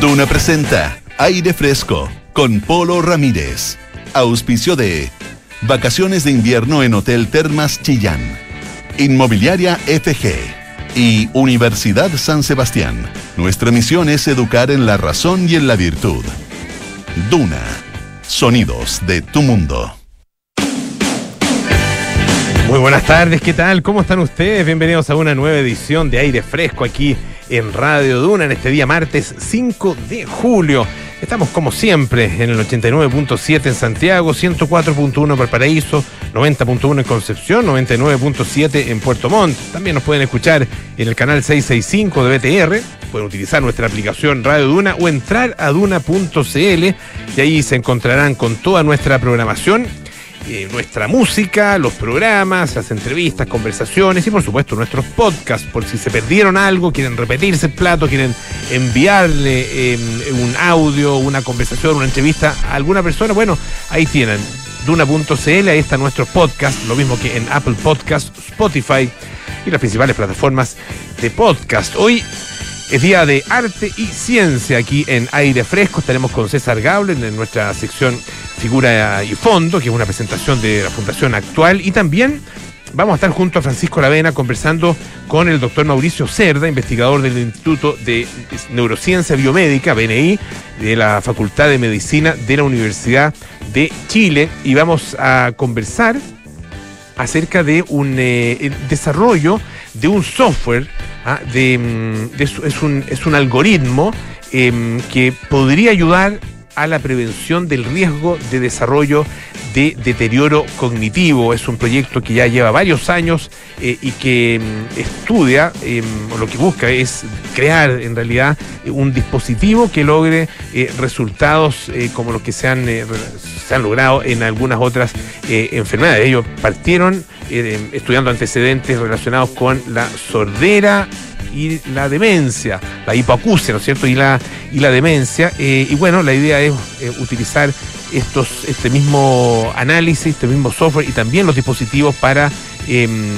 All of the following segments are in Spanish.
Duna presenta Aire Fresco con Polo Ramírez. Auspicio de Vacaciones de invierno en Hotel Termas Chillán. Inmobiliaria FG. Y Universidad San Sebastián. Nuestra misión es educar en la razón y en la virtud. Duna. Sonidos de tu mundo. Muy buenas tardes, ¿qué tal? ¿Cómo están ustedes? Bienvenidos a una nueva edición de Aire Fresco aquí en Radio Duna en este día martes 5 de julio. Estamos como siempre en el 89.7 en Santiago, 104.1 en Paraíso, 90.1 en Concepción, 99.7 en Puerto Montt. También nos pueden escuchar en el canal 665 de BTR. Pueden utilizar nuestra aplicación Radio Duna o entrar a duna.cl y ahí se encontrarán con toda nuestra programación eh, nuestra música, los programas, las entrevistas, conversaciones y por supuesto nuestros podcasts. Por si se perdieron algo, quieren repetirse el plato, quieren enviarle em, un audio, una conversación, una entrevista a alguna persona, bueno, ahí tienen duna.cl, ahí está nuestro podcast, lo mismo que en Apple Podcast, Spotify y las principales plataformas de podcast. Hoy es día de arte y ciencia aquí en Aire Fresco. Estaremos con César Gable en nuestra sección Figura y Fondo, que es una presentación de la Fundación Actual. Y también vamos a estar junto a Francisco Lavena conversando con el doctor Mauricio Cerda, investigador del Instituto de Neurociencia Biomédica, BNI, de la Facultad de Medicina de la Universidad de Chile. Y vamos a conversar acerca de un eh, desarrollo de un software, ah, de, mm, es, un, es, un, algoritmo em, que podría ayudar a la prevención del riesgo de desarrollo de deterioro cognitivo. Es un proyecto que ya lleva varios años eh, y que mm, estudia, em, lo que busca es crear en realidad un dispositivo que logre eh, resultados como los que se han, se han logrado en algunas otras enfermedades. Ellos partieron eh, estudiando antecedentes relacionados con la sordera y la demencia, la hipoacusia, ¿no es cierto? Y la, y la demencia. Eh, y bueno, la idea es eh, utilizar estos, este mismo análisis, este mismo software y también los dispositivos para, em,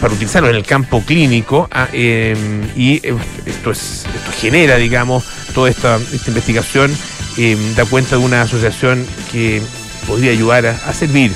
para utilizarlo en el campo clínico. Ah, em, y esto, es, esto genera, digamos, toda esta, esta investigación em, da cuenta de una asociación que podría ayudar a servir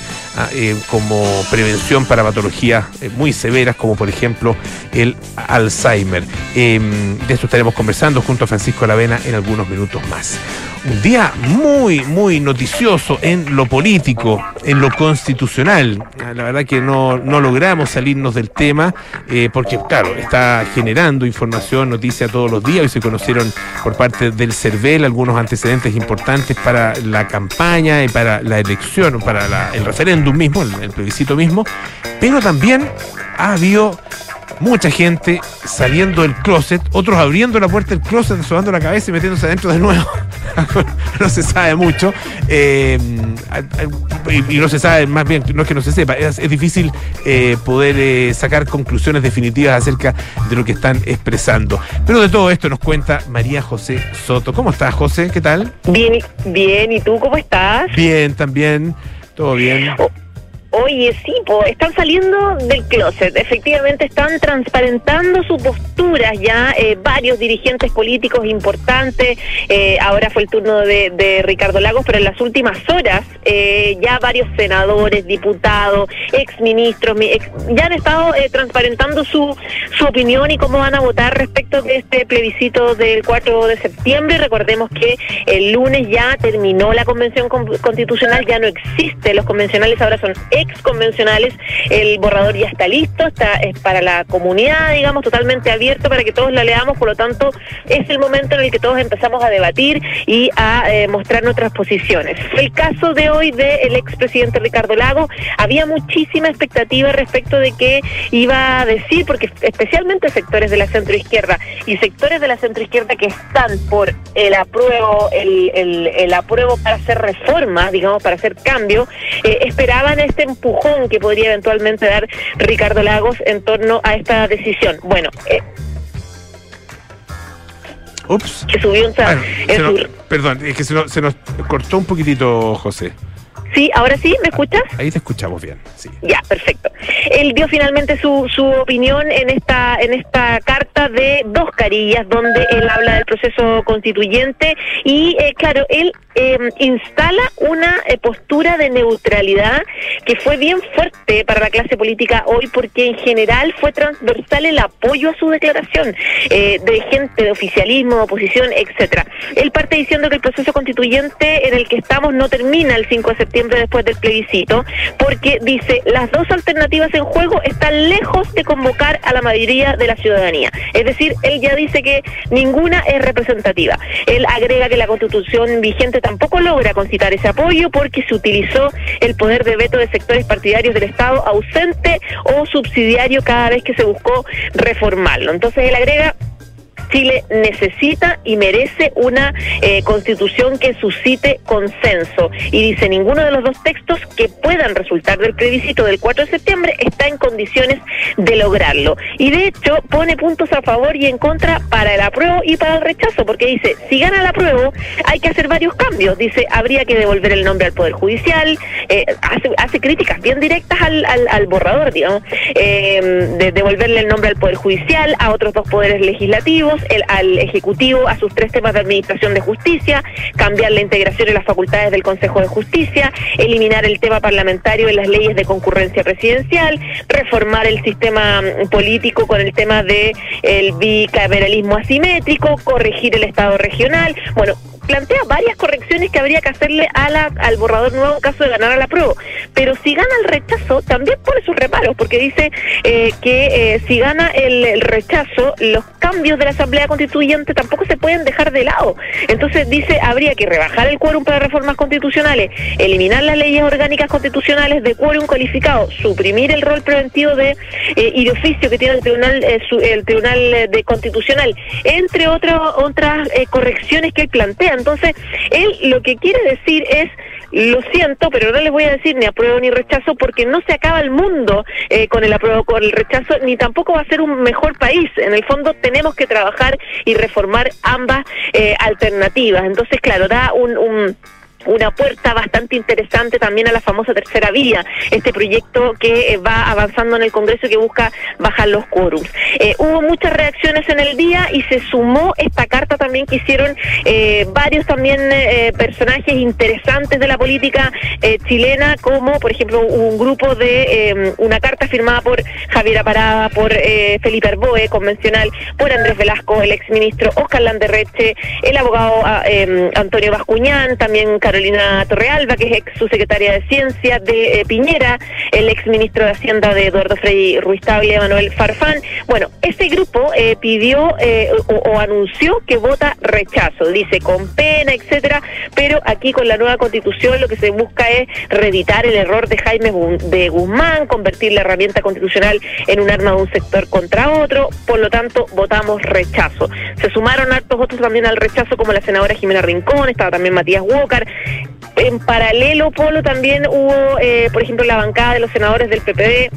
eh, como prevención para patologías eh, muy severas, como por ejemplo el Alzheimer. Em, de esto estaremos conversando junto a Francisco Lavena en algunos minutos más. Un día muy, muy noticioso en lo político, en lo constitucional. Ah, la verdad que no, logramos salirnos del tema, eh, porque claro, está generando información, noticia todos los días. Hoy se conocieron por parte del CERVEL algunos antecedentes importantes para la campaña y para la elección, para el referéndum mismo, el, plebiscito mismo, pero también ha habido mucha gente saliendo del closet, otros abriendo la puerta del closet, asomando la cabeza y metiéndose adentro de nuevo. no se sabe mucho. Eh, y, no se sabe, más bien, no es que no se sepa, es, difícil eh, poder eh, sacar conclusiones definitivas acerca de lo que están expresando. Pero de todo esto nos cuenta María José Soto. ¿Cómo estás, José? ¿Qué tal? Bien, bien. ¿Y tú cómo estás? Bien, también. Todo bien. Oye, sí, están saliendo del closet. Efectivamente, están transparentando su postura ya eh, varios dirigentes políticos importantes. Eh, ahora fue el turno de, Ricardo Lagos, pero en las últimas horas eh, ya varios senadores, diputados, exministros, ya han estado transparentando su, su opinión y cómo van a votar respecto de este plebiscito del 4 de septiembre. Recordemos que el lunes ya terminó la convención constitucional, ya no existe. Los convencionales ahora son ex convencionales, el borrador ya está listo, está es para la comunidad, digamos, totalmente abierto para que todos la leamos, por lo tanto, es el momento en el que todos empezamos a debatir y a eh, mostrar nuestras posiciones. El caso de hoy del expresidente Ricardo Lago, había muchísima expectativa respecto de qué iba a decir, porque especialmente sectores de la centroizquierda y sectores de la centroizquierda que están por el apruebo, el, el, apruebo para hacer reformas, digamos, para hacer cambio, eh, esperaban este empujón que podría eventualmente dar Ricardo Lagos en torno a esta decisión. Bueno, eh, Ups. Que subió un Perdón, es que se nos, se nos cortó un poquitito, José. Sí, ahora sí, ¿me escuchas? Ahí te escuchamos bien, sí. Ya, perfecto. Él dio finalmente su, su opinión en esta en esta carta de dos carillas donde él habla del proceso constituyente y, eh, claro, él eh, instala una eh, postura de neutralidad que fue bien fuerte para la clase política hoy porque en general fue transversal el apoyo a su declaración eh, de gente de oficialismo, oposición, etcétera. Él parte diciendo que el proceso constituyente en el que estamos no termina el 5 de septiembre después del plebiscito porque dice las dos alternativas en juego están lejos de convocar a la mayoría de la ciudadanía. Es decir, él ya dice que ninguna es representativa. Él agrega que la constitución vigente tampoco logra concitar ese apoyo porque se utilizó el poder de veto de sectores partidarios del Estado ausente o subsidiario cada vez que se buscó reformarlo. Entonces él agrega Chile necesita y merece una eh, constitución que suscite consenso. Y dice, ninguno de los dos textos que puedan resultar del plebiscito del 4 de septiembre está en condiciones de lograrlo. Y de hecho pone puntos a favor y en contra para el apruebo y para el rechazo, porque dice, si gana el apruebo hay que hacer varios cambios. Dice, habría que devolver el nombre al Poder Judicial, eh, hace, hace, críticas bien directas al, al, borrador, digamos, eh, de devolverle el nombre al Poder Judicial, a otros dos poderes legislativos, el, al Ejecutivo a sus tres temas de administración de justicia, cambiar la integración en las facultades del Consejo de Justicia, eliminar el tema parlamentario en las leyes de concurrencia presidencial, reformar el sistema mm, político con el tema de el bicameralismo asimétrico, corregir el Estado regional, bueno, plantea varias correcciones que habría que hacerle al borrador nuevo en caso de ganar a la. Pero si gana el rechazo, también pone sus reparos, porque dice eh, que eh, si gana el, rechazo, los cambios de la Asamblea Constituyente tampoco se pueden dejar de lado. Entonces dice, habría que rebajar el quórum para reformas constitucionales, eliminar las leyes orgánicas constitucionales de quórum cualificado, suprimir el rol preventivo de eh, y de oficio que tiene el Tribunal, su, el Tribunal de Constitucional, entre otras otras correcciones que él plantea entonces, él lo que quiere decir es lo siento, pero no les voy a decir ni apruebo ni rechazo porque no se acaba el mundo eh, con el apruebo con el rechazo, ni tampoco va a ser un mejor país. En el fondo tenemos que trabajar y reformar ambas eh, alternativas. Entonces, claro, da un, un una puerta bastante interesante también a la famosa tercera vía, este proyecto que eh, va avanzando en el Congreso y que busca bajar los quórums. Eh, hubo muchas reacciones en el día y se sumó esta carta también que hicieron eh, varios también personajes interesantes de la política chilena, como por ejemplo un grupo de una carta firmada por Javier Parada, por Felipe Arboe, convencional, por Andrés Velasco, el exministro Oscar Landerreche, el abogado ah, Antonio Bascuñán, también Carolina Torrealba, que es ex subsecretaria de Ciencia de eh, Piñera, el ex ministro de Hacienda de Eduardo Frei Ruiz Table, Manuel Farfán. Bueno, este grupo eh, pidió eh, o, o, anunció que vota rechazo, dice con pena, etcétera, pero aquí con la nueva constitución lo que se busca es reeditar el error de Jaime de Guzmán, convertir la herramienta constitucional en un arma de un sector contra otro, por lo tanto votamos rechazo. Se sumaron hartos otros también al rechazo, como la senadora Jimena Rincón, estaba también Matías Walker, en paralelo, Polo, también hubo, eh, por ejemplo, la bancada de los senadores del PPD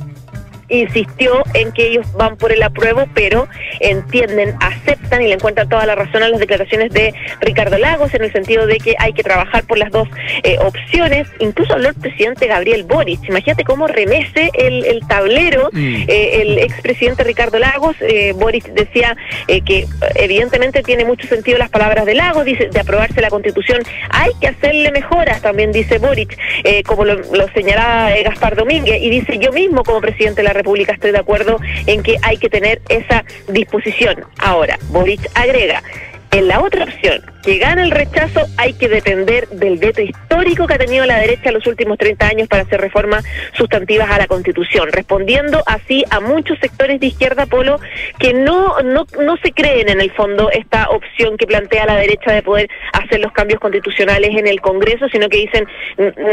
insistió en que ellos van por el apruebo, pero entienden, aceptan y le encuentran toda la razón a las declaraciones de Ricardo Lagos en el sentido de que hay que trabajar por las dos eh, opciones. Incluso habló el presidente Gabriel Boric. Imagínate cómo remece el, el tablero mm. eh, el expresidente Ricardo Lagos. Eh, Boric decía eh, que evidentemente tiene mucho sentido las palabras de Lagos, dice, de aprobarse la constitución. Hay que hacerle mejoras, también dice Boric, como lo, lo señalaba Gaspar Domínguez, y dice yo mismo como presidente de la República estoy de acuerdo en que hay que tener esa disposición. Ahora, Boric agrega, en la otra opción, que gana el rechazo, hay que depender del veto histórico que ha tenido la derecha en los últimos 30 años para hacer reformas sustantivas a la Constitución, respondiendo así a muchos sectores de izquierda polo que no, no, no se creen en el fondo esta opción que plantea la derecha de poder hacer los cambios constitucionales en el Congreso, sino que dicen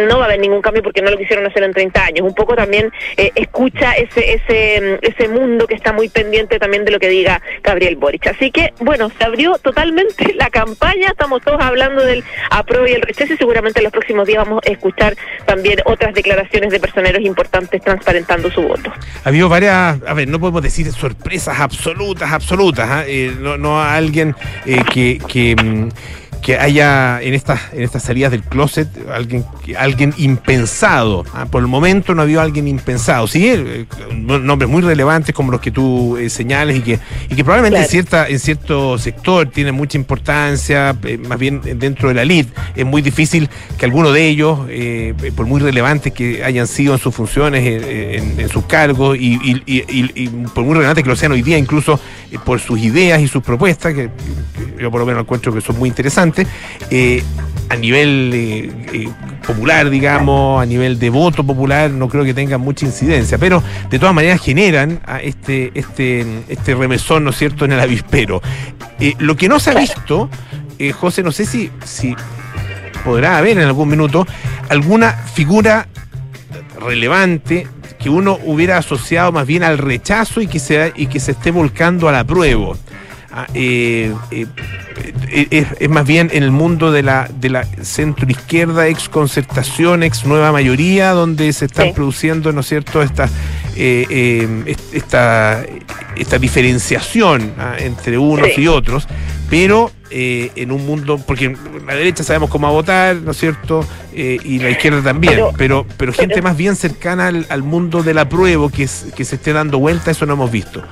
no va a haber ningún cambio porque no lo quisieron hacer en 30 años. Un poco también eh, escucha ese, ese, ese mundo que está muy pendiente también de lo que diga Gabriel Boric. Así que, bueno, se abrió totalmente la campaña estamos todos hablando del apruebo y el rechazo y seguramente en los próximos días vamos a escuchar también otras declaraciones de personeros importantes transparentando su voto. Ha habido varias, a ver, no podemos decir sorpresas absolutas, absolutas, ¿eh? Eh, no, no a alguien eh, que... que que haya en estas en estas salidas del closet alguien alguien impensado. ¿ah? Por el momento no ha habido alguien impensado. Sí, eh, nombres muy relevantes como los que tú eh, señales y que, y que probablemente en cierta en cierto sector tiene mucha importancia, eh, más bien dentro de la elite. Es muy difícil que alguno de ellos, por muy relevantes que hayan sido en sus funciones, en, sus cargos, y, y, por muy relevantes que lo sean hoy día, incluso por sus ideas y sus propuestas, que, que yo por lo menos encuentro que son muy interesantes eh, a nivel eh, eh, popular, digamos, a nivel de voto popular, no creo que tengan mucha incidencia, pero de todas maneras generan a este, este, este remesón, ¿no es cierto?, en el avispero. lo que no se ha visto, José, no sé si, si podrá haber en algún minuto alguna figura relevante que uno hubiera asociado más bien al rechazo y que se, y que se esté volcando al apruebo. Ah, eh, es, más bien en el mundo de la, de la centro izquierda, ex concertación, ex nueva mayoría, donde se están produciendo, ¿no es cierto?, esta, esta, esta diferenciación ah, entre unos y otros, pero en un mundo, porque la derecha sabemos cómo votar, ¿no es cierto? y la izquierda también, pero, pero, gente más bien cercana al, al mundo del apruebo que, que se esté dando vuelta, eso no hemos visto.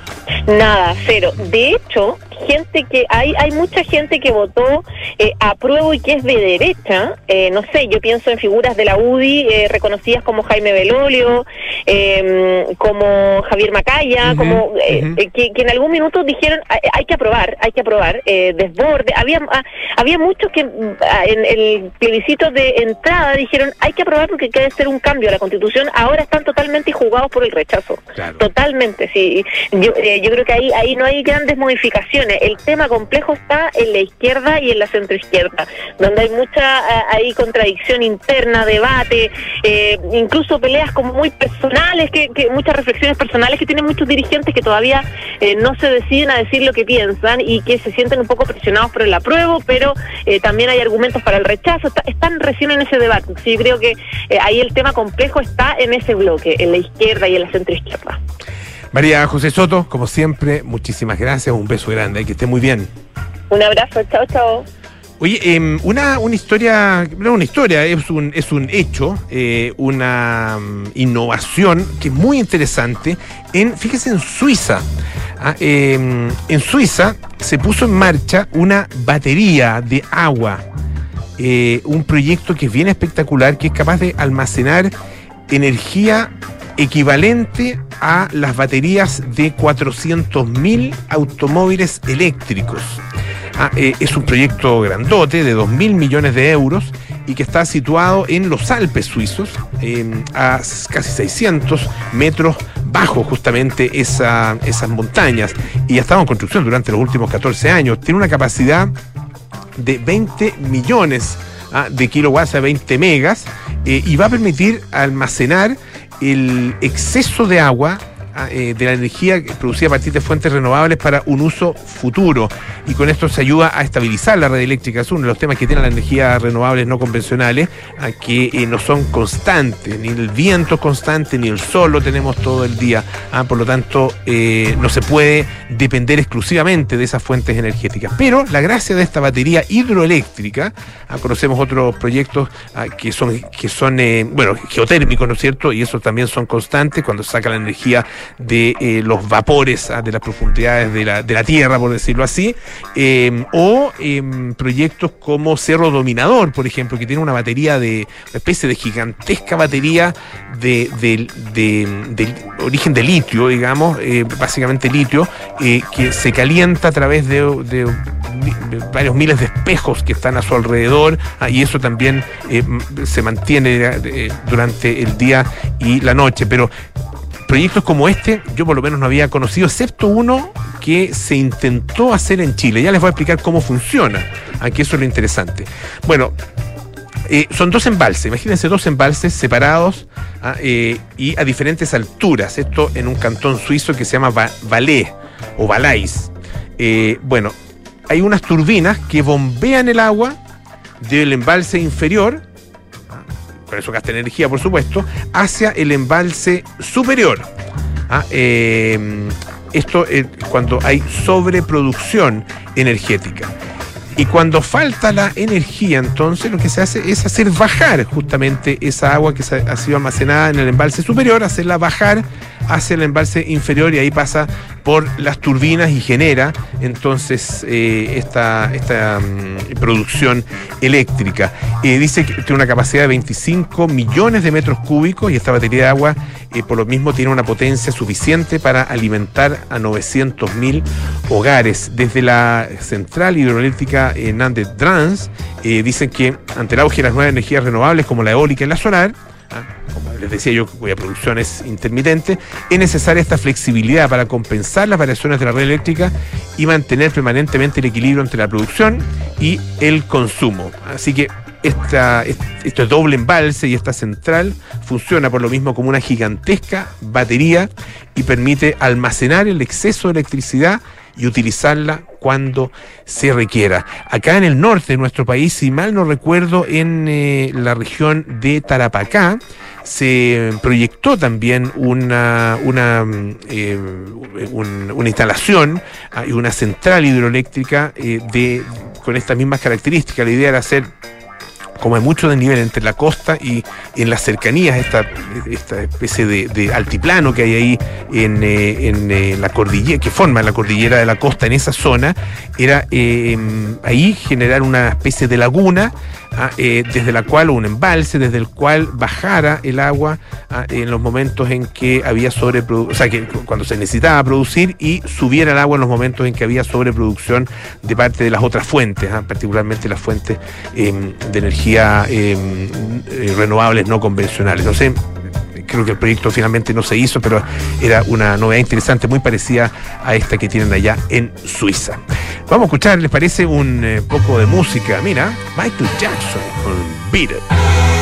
Nada, cero. De hecho, gente que hay hay mucha gente que votó eh, apruebo y que es de derecha eh, no sé yo pienso en figuras de la UDI eh, reconocidas como Jaime Belolio em, como Javier Macaya como eh, que, en algún minuto dijeron hay, que aprobar hay que aprobar desborde había ah, había muchos que ah, en el plebiscito de entrada dijeron hay que aprobar porque quiere ser un cambio a la constitución ahora están totalmente jugados por el rechazo. Totalmente sí. Yo, yo creo que ahí ahí no hay grandes modificaciones el tema complejo está en la izquierda y en la centroizquierda, donde hay mucha eh, ahí contradicción interna, debate, eh, incluso peleas como muy personales, que, muchas reflexiones personales que tienen muchos dirigentes que todavía eh, no se deciden a decir lo que piensan y que se sienten un poco presionados por el apruebo, pero también hay argumentos para el rechazo, están recién en ese debate. Sí, creo que ahí el tema complejo está en ese bloque, en la izquierda y en la centroizquierda. María José Soto, como siempre, muchísimas gracias, un beso grande, que esté muy bien. Un abrazo, chao, chao. Oye, em, una, una historia, no una historia, es un, es un hecho, eh, una mm, innovación que es muy interesante en, fíjese, en Suiza. Ah, em, en Suiza se puso en marcha una batería de agua, eh, un proyecto que es bien espectacular, que es capaz de almacenar energía equivalente a las baterías de 400.000 automóviles eléctricos. Ah, eh, es un proyecto grandote de 2.000 millones de euros y que está situado en los Alpes suizos, a casi 600 metros bajo justamente esa, esas montañas. Y ha estado en construcción durante los últimos 14 años. Tiene una capacidad de 20 millones ah, de kilowatts a 20 megas eh, y va a permitir almacenar el exceso de agua eh, de la energía producida a partir de fuentes renovables para un uso futuro. Y con esto se ayuda a estabilizar la red eléctrica. Es uno de los temas que tienen las energías renovables no convencionales, que eh, no son constantes, ni el viento es constante, ni el sol lo tenemos todo el día. Ah, por lo tanto, eh, no se puede depender exclusivamente de esas fuentes energéticas. Pero la gracia de esta batería hidroeléctrica, ah, conocemos otros proyectos que son, que son bueno, geotérmicos, ¿no es cierto? Y esos también son constantes cuando saca la energía de eh, los vapores ah, de las profundidades de la, de la, Tierra, por decirlo así, em, o em, proyectos como Cerro Dominador, por ejemplo, que tiene una batería de, una especie de gigantesca batería de, origen de litio, digamos, eh, básicamente litio, eh, que se calienta a través de, varios miles de espejos que están a su alrededor, ah, y eso también se mantiene durante el día y la noche. Pero proyectos como este yo por lo menos no había conocido, excepto uno que se intentó hacer en Chile. Ya les voy a explicar cómo funciona, aquí eso es lo interesante. Bueno, eh, son dos embalses, imagínense dos embalses separados ah, eh, y a diferentes alturas. Esto en un cantón suizo que se llama Valais o Valais. Eh, bueno, hay unas turbinas que bombean el agua del embalse inferior con eso gasta energía, por supuesto, hacia el embalse superior. Ah, em, esto es cuando hay sobreproducción energética. Y cuando falta la energía, entonces lo que se hace es hacer bajar justamente esa agua que ha sido almacenada en el embalse superior, hacerla bajar hacia el embalse inferior y ahí pasa por las turbinas y genera entonces eh, esta, esta mm, producción eléctrica. Eh, dice que tiene una capacidad de 25 millones de metros cúbicos y esta batería de agua eh, por lo mismo tiene una potencia suficiente para alimentar a 900 mil hogares. Desde la central hidroeléctrica Nande Trans dicen que ante el auge de las nuevas energías renovables como la eólica y la solar, ¿ah? como les decía yo, cuya producción es intermitente, es necesaria esta flexibilidad para compensar las variaciones de la red eléctrica y mantener permanentemente el equilibrio entre la producción y el consumo. Así que este doble embalse y esta central funciona por lo mismo como una gigantesca batería y permite almacenar el exceso de electricidad y utilizarla cuando se requiera. Acá en el norte de nuestro país, si mal no recuerdo, en eh, la región de Tarapacá, se proyectó también una, una, eh, una instalación ah, y una central hidroeléctrica eh, de, con estas mismas características. La idea era hacer como hay mucho nivel entre la costa y en las cercanías, esta, esta especie de, altiplano que hay ahí en, eh, en eh, la cordillera, que forma la cordillera de la costa en esa zona, era eh, ahí generar una especie de laguna Ah, eh, desde la cual, un embalse, desde el cual bajara el agua ah, en los momentos en que había sobreproducción, o sea, cuando se necesitaba producir y subiera el agua en los momentos en que había sobreproducción de parte de las otras fuentes, ah, particularmente las fuentes em, de energía em, eh, renovables no convencionales. Sé, creo que el proyecto finalmente no se hizo, pero era una novedad interesante, muy parecida a esta que tienen allá en Suiza. Vamos a escuchar, ¿les parece un eh, poco de música? Mira, Michael Jackson con Beat It.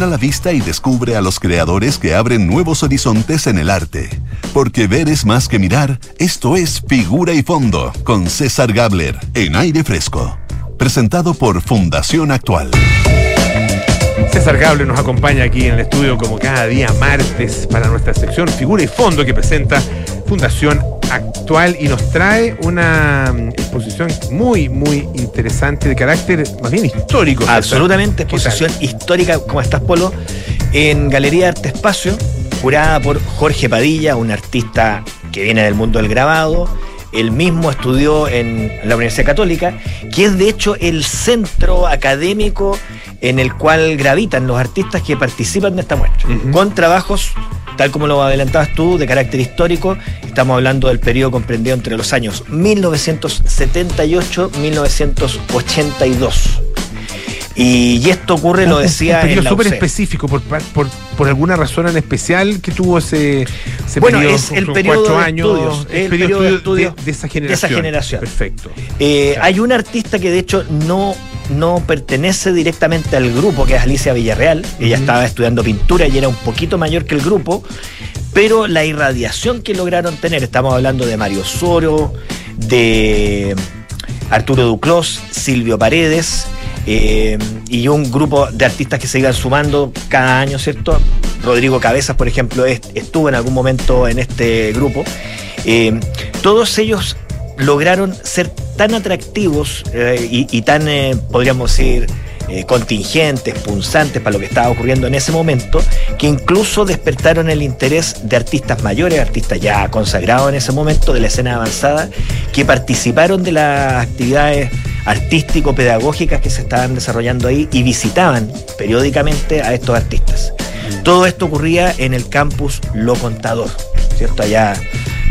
Entrena la vista y descubre a los creadores que abren nuevos horizontes en el arte. Porque ver es más que mirar, esto es Figura y Fondo, con César Gabler, en aire fresco. Presentado por Fundación Actual. César Gable nos acompaña aquí en el estudio como cada día martes para nuestra sección Figura y Fondo que presenta Fundación Actual y nos trae una mm, exposición muy, muy interesante de carácter más bien histórico. Absolutamente, exposición histórica, como estás, Polo, en Galería Arte Espacio, curada por Jorge Padilla, un artista que viene del mundo del grabado. Él mismo estudió en la Universidad Católica, que es de hecho el centro académico en el cual gravitan los artistas que participan de esta muestra, con trabajos, tal como lo adelantabas tú, de carácter histórico. Estamos hablando del periodo comprendido entre los años 1978-1982. Y, y esto ocurre, lo decía un periodo súper específico, por, por, por alguna razón en especial que tuvo ese, ese Bueno, periodo, es el periodo cuatro de años, estudios, el el periodo periodo de de, estudio de- de esa de generación. esa generación. Perfecto. Eh, Claro. Hay un artista que de hecho no, no pertenece directamente al grupo, que es Alicia Villarreal. Ella estaba estudiando pintura y era un poquito mayor que el grupo, pero la irradiación que lograron tener, estamos hablando de Mario Soro, de Arturo Duclos, Silvio Paredes. Eh, y un grupo de artistas que se iban sumando cada año, ¿cierto? Rodrigo Cabezas, por ejemplo, est- estuvo en algún momento en este grupo. Eh, todos ellos lograron ser tan atractivos eh, y, y tan, podríamos decir, eh, contingentes, punzantes para lo que estaba ocurriendo en ese momento, que incluso despertaron el interés de artistas mayores, artistas ya consagrados en ese momento de la escena avanzada, que participaron de las actividades artístico-pedagógicas que se estaban desarrollando ahí y visitaban periódicamente a estos artistas. Todo esto ocurría en el campus Lo Contador, ¿cierto? Allá,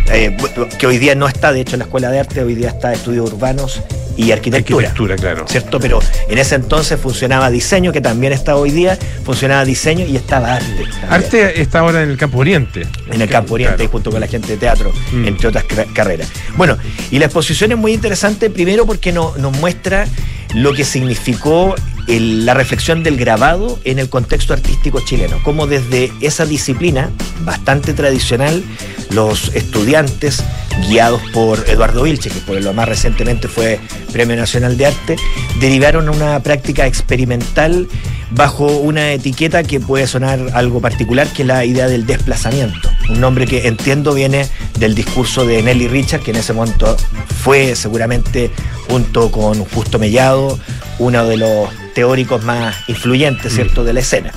eh, que hoy día no está, de hecho, en la Escuela de Arte, hoy día está Estudios Urbanos y Arquitectura. Arquitectura, claro. ¿Cierto? Pero en ese entonces funcionaba diseño, que también está hoy día, funcionaba diseño y estaba arte. Arte está ahora en el campo oriente. En el campo oriente, Claro. junto con la gente de teatro, Mm. entre otras car- carreras. Bueno, y la exposición es muy interesante, primero porque no- nos muestra lo que significó el- la reflexión del grabado en el contexto artístico chileno, como desde esa disciplina bastante tradicional, los estudiantes, guiados por Eduardo Vilche, que por lo más recientemente fue Premio Nacional de Arte, derivaron una práctica experimental bajo una etiqueta que puede sonar algo particular, que es la idea del desplazamiento. Un nombre que entiendo viene del discurso de Nelly Richard, que en ese momento fue seguramente, junto con Justo Mellado, uno de los teóricos más influyentes, ¿cierto?, de la escena.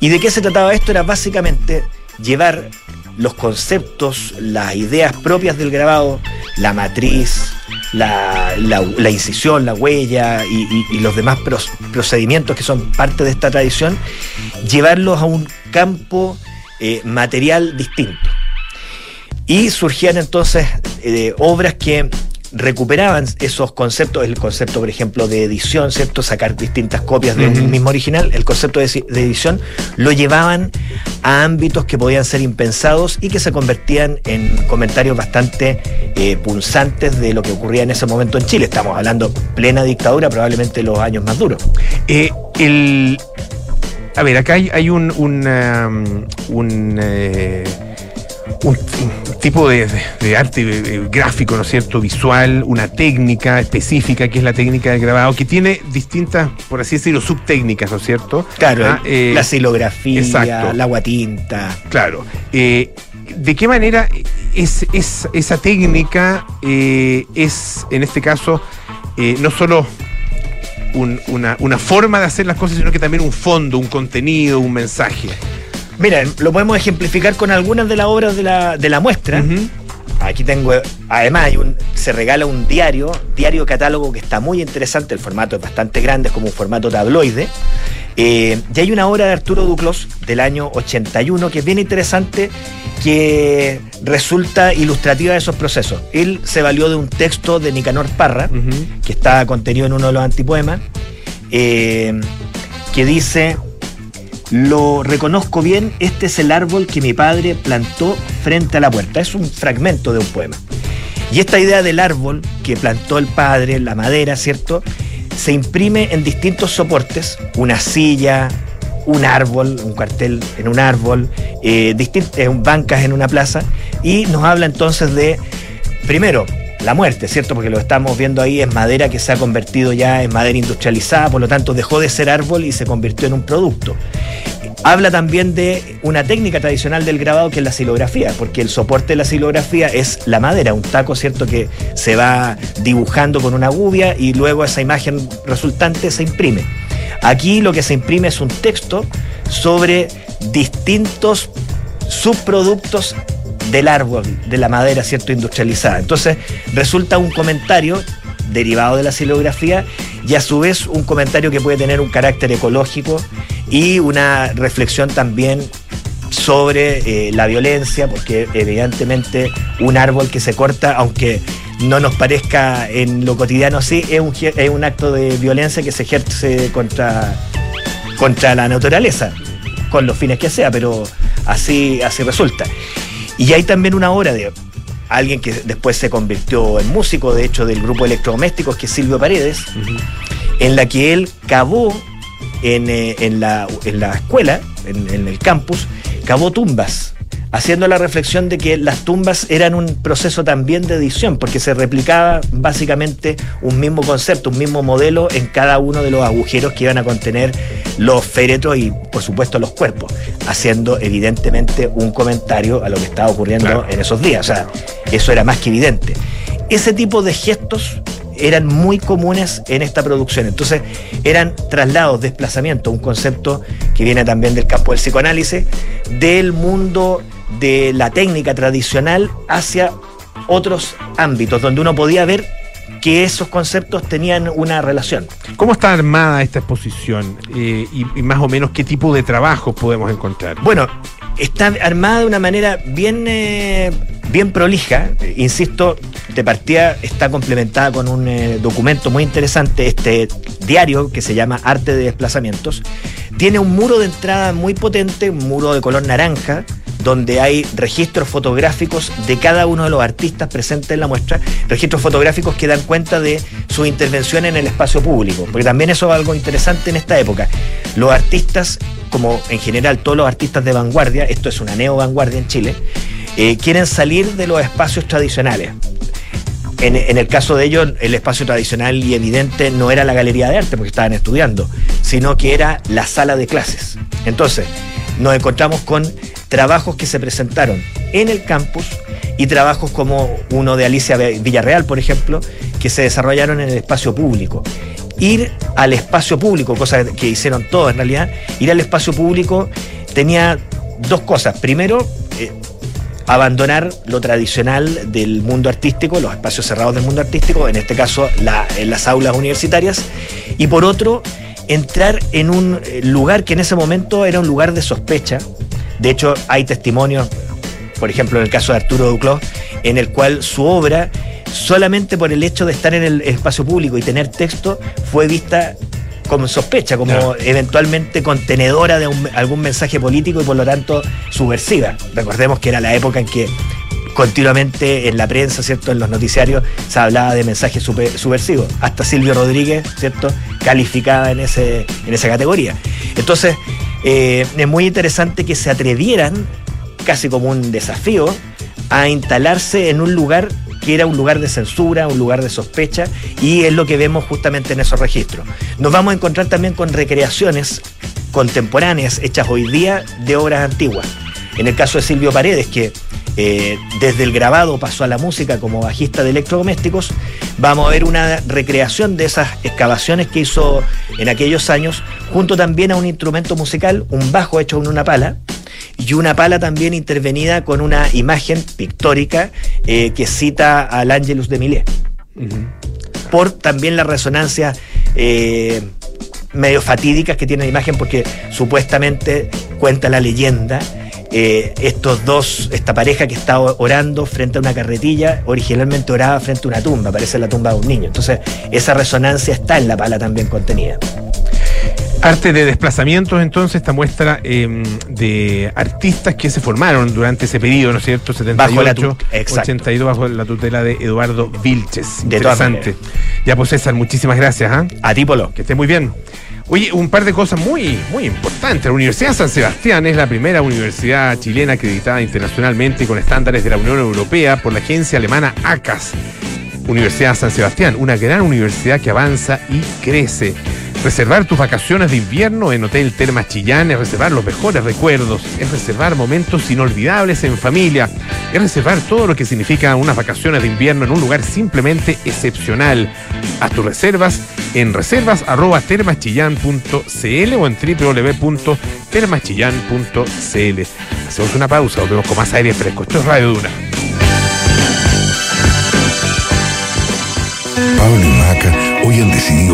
¿Y de qué se trataba esto? Era básicamente llevar los conceptos, las ideas propias del grabado, la matriz, la, incisión, la huella y, los demás procedimientos que son parte de esta tradición, llevarlos a un campo eh, material distinto. Y surgían entonces eh, obras que recuperaban esos conceptos, el concepto, por ejemplo, de edición, ¿cierto? Sacar distintas copias de un mismo original, el concepto de, de edición, lo llevaban a ámbitos que podían ser impensados y que se convertían en comentarios bastante eh, punzantes de lo que ocurría en ese momento en Chile. Estamos hablando plena dictadura, probablemente los años más duros. Eh, el, a ver, acá hay, hay un, un, um, un, eh, un- un tipo de, de- de arte eh, gráfico, ¿no es cierto? Visual, una técnica específica que es la técnica del grabado, que tiene distintas, por así decirlo, subtécnicas, ¿no es cierto? Claro, Ah, eh, la silografía, exacto. la guatinta. Claro. Eh, ¿De qué manera es, es- esa técnica eh, es, en este caso, no solo un- una, una forma de hacer las cosas, sino que también un fondo, un contenido, un mensaje? Mira, lo podemos ejemplificar con algunas de las obras de la, de la muestra. Aquí tengo, además, hay un, se regala un diario, diario catálogo que está muy interesante, el formato es bastante grande, es como un formato tabloide. Eh, y hay una obra de Arturo Duclos del año 81 que es bien interesante, que resulta ilustrativa de esos procesos. Él se valió de un texto de Nicanor Parra, que está contenido en uno de los antipoemas, eh, que dice, lo reconozco bien, este es el árbol que mi padre plantó frente a la puerta. Es un fragmento de un poema. Y esta idea del árbol que plantó el padre, la madera, ¿cierto? Se imprime en distintos soportes, una silla, un árbol, un cuartel en un árbol, eh, eh, bancas en una plaza, y nos habla entonces de, primero, la muerte, ¿cierto? Porque lo estamos viendo ahí, es madera que se ha convertido ya en madera industrializada, por lo tanto dejó de ser árbol y se convirtió en un producto. Habla también de una técnica tradicional del grabado que es la silografía, porque el soporte de la silografía es la madera, un taco, ¿cierto? Que se va dibujando con una gubia y luego esa imagen resultante se imprime. Aquí lo que se imprime es un texto sobre distintos subproductos del árbol, de la madera, ¿cierto? Industrializada. Entonces, resulta un comentario derivado de la silografía y a su vez un comentario que puede tener un carácter ecológico y una reflexión también sobre eh, la violencia, porque evidentemente un árbol que se corta, aunque no nos parezca en lo cotidiano así, es un, es un acto de violencia que se ejerce contra, contra la naturaleza, con los fines que sea, pero así, así resulta. Y hay también una obra de alguien que después se convirtió en músico, de hecho, del grupo Electrodomésticos, que es Silvio Paredes, en la que él cavó en, eh, la, escuela, en, el campus, cavó tumbas haciendo la reflexión de que las tumbas eran un proceso también de edición, porque se replicaba básicamente un mismo concepto, un mismo modelo en cada uno de los agujeros que iban a contener los féretros y, por supuesto, los cuerpos, haciendo evidentemente un comentario a lo que estaba ocurriendo en esos días. O sea, eso era más que evidente. Ese tipo de gestos eran muy comunes en esta producción. Entonces, eran traslados, desplazamientos, un concepto que viene también del campo del psicoanálisis, del mundo de la técnica tradicional hacia otros ámbitos, donde uno podía ver que esos conceptos tenían una relación. ¿Cómo está armada esta exposición eh, y, más o menos qué tipo de trabajo podemos encontrar? Bueno, está armada de una manera bien, eh, bien prolija, insisto, de partida está complementada con un eh, documento muy interesante, este diario que se llama Arte de Desplazamientos. Tiene un muro de entrada muy potente, un muro de color naranja, donde hay registros fotográficos de cada uno de los artistas presentes en la muestra, registros fotográficos que dan cuenta de su intervención en el espacio público, porque también eso es algo interesante en esta época. Los artistas, como en general todos los artistas de vanguardia, esto es una neo vanguardia en Chile, eh, quieren salir de los espacios tradicionales. En, en, el caso de ellos, el espacio tradicional y evidente no era la galería de arte porque estaban estudiando, sino que era la sala de clases. Entonces, nos encontramos con trabajos que se presentaron en el campus y trabajos como uno de Alicia Villarreal, por ejemplo, que se desarrollaron en el espacio público. Ir al espacio público, cosa que hicieron todos en realidad, ir al espacio público tenía dos cosas. Primero, eh, abandonar lo tradicional del mundo artístico, los espacios cerrados del mundo artístico, en este caso las aulas universitarias, y por otro, entrar en un eh, lugar que en ese momento era un lugar de sospecha, de hecho, hay testimonios, por ejemplo, en el caso de Arturo Duclos, en el cual su obra, solamente por el hecho de estar en el espacio público y tener texto, fue vista como sospecha, como eventualmente contenedora de algún mensaje político y por lo tanto subversiva. Recordemos que era la época en que continuamente en la prensa, ¿cierto? En los noticiarios se hablaba de mensajes subversivos. Hasta Silvio Rodríguez, ¿cierto? Calificada en, ese, en esa categoría. Entonces, eh, es muy interesante que se atrevieran, casi como un desafío, a instalarse en un lugar que era un lugar de censura, un lugar de sospecha, y es lo que vemos justamente en esos registros. Nos vamos a encontrar también con recreaciones contemporáneas hechas hoy día de obras antiguas. En el caso de Silvio Paredes, que eh, desde el grabado pasó a la música como bajista de electrodomésticos, vamos a ver una recreación de esas excavaciones que hizo en aquellos años, junto también a un instrumento musical, un bajo hecho con una pala, y una pala también intervenida con una imagen pictórica eh, que cita al Angelus de Millet. Por también la resonancia eh, medio fatídicas que tiene la imagen, porque supuestamente cuenta la leyenda eh, estos dos, esta pareja que está orando frente a una carretilla, originalmente oraba frente a una tumba, parece la tumba de un niño. Entonces, esa resonancia está en la pala también contenida. Arte de desplazamientos, entonces, esta muestra em, de artistas que se formaron durante ese periodo, ¿no es cierto? 78, bajo 82, bajo la tutela de Eduardo Vilches. Interesante. ya pues César, muchísimas gracias. ¿ah? A ti, Polo. Que esté muy bien. Oye, un par de cosas muy, muy importantes. La Universidad San Sebastián es la primera universidad chilena acreditada internacionalmente con estándares de la Unión Europea por la agencia alemana ACAS. Universidad San Sebastián, una gran universidad que avanza y crece. Reservar tus vacaciones de invierno en Hotel Termas Chillán es reservar los mejores recuerdos, es reservar momentos inolvidables en familia, es reservar todo lo que significa unas vacaciones de invierno en un lugar simplemente excepcional. Haz tus reservas en reservas.termaschillán.cl o en www.termaschillán.cl. Hacemos una pausa, volvemos con más aire fresco. Esto es Radio Duna. Pablo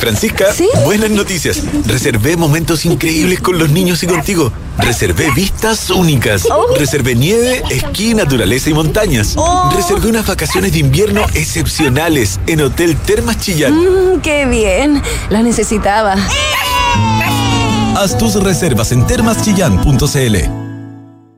Francisca, buenas noticias. Reservé momentos increíbles con los niños y contigo. Reservé vistas únicas. Reservé nieve, esquí, naturaleza y montañas. Reservé unas vacaciones de invierno excepcionales en Hotel Termas Chillán. Mm, ¡Qué bien! La necesitaba. Haz tus reservas en termaschillán.cl.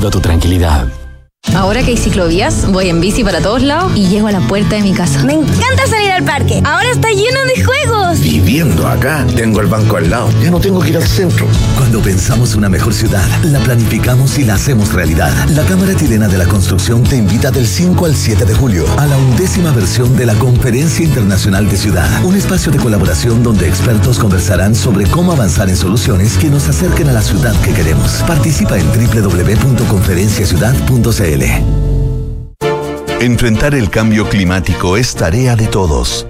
tu tranquilidad. Ahora que hay ciclovías, voy en bici para todos lados y llego a la puerta de mi casa. Me encanta salir al parque. Ahora está lleno de juegos. Viviendo acá, tengo el banco al lado. Ya no tengo que ir al centro. Cuando pensamos una mejor ciudad, la planificamos y la hacemos realidad. La Cámara Chilena de la Construcción te invita del 5 al 7 de julio a la undécima versión de la Conferencia Internacional de Ciudad. Un espacio de colaboración donde expertos conversarán sobre cómo avanzar en soluciones que nos acerquen a la ciudad que queremos. Participa en www.conferenciaciudad.cl. Enfrentar el cambio climático es tarea de todos.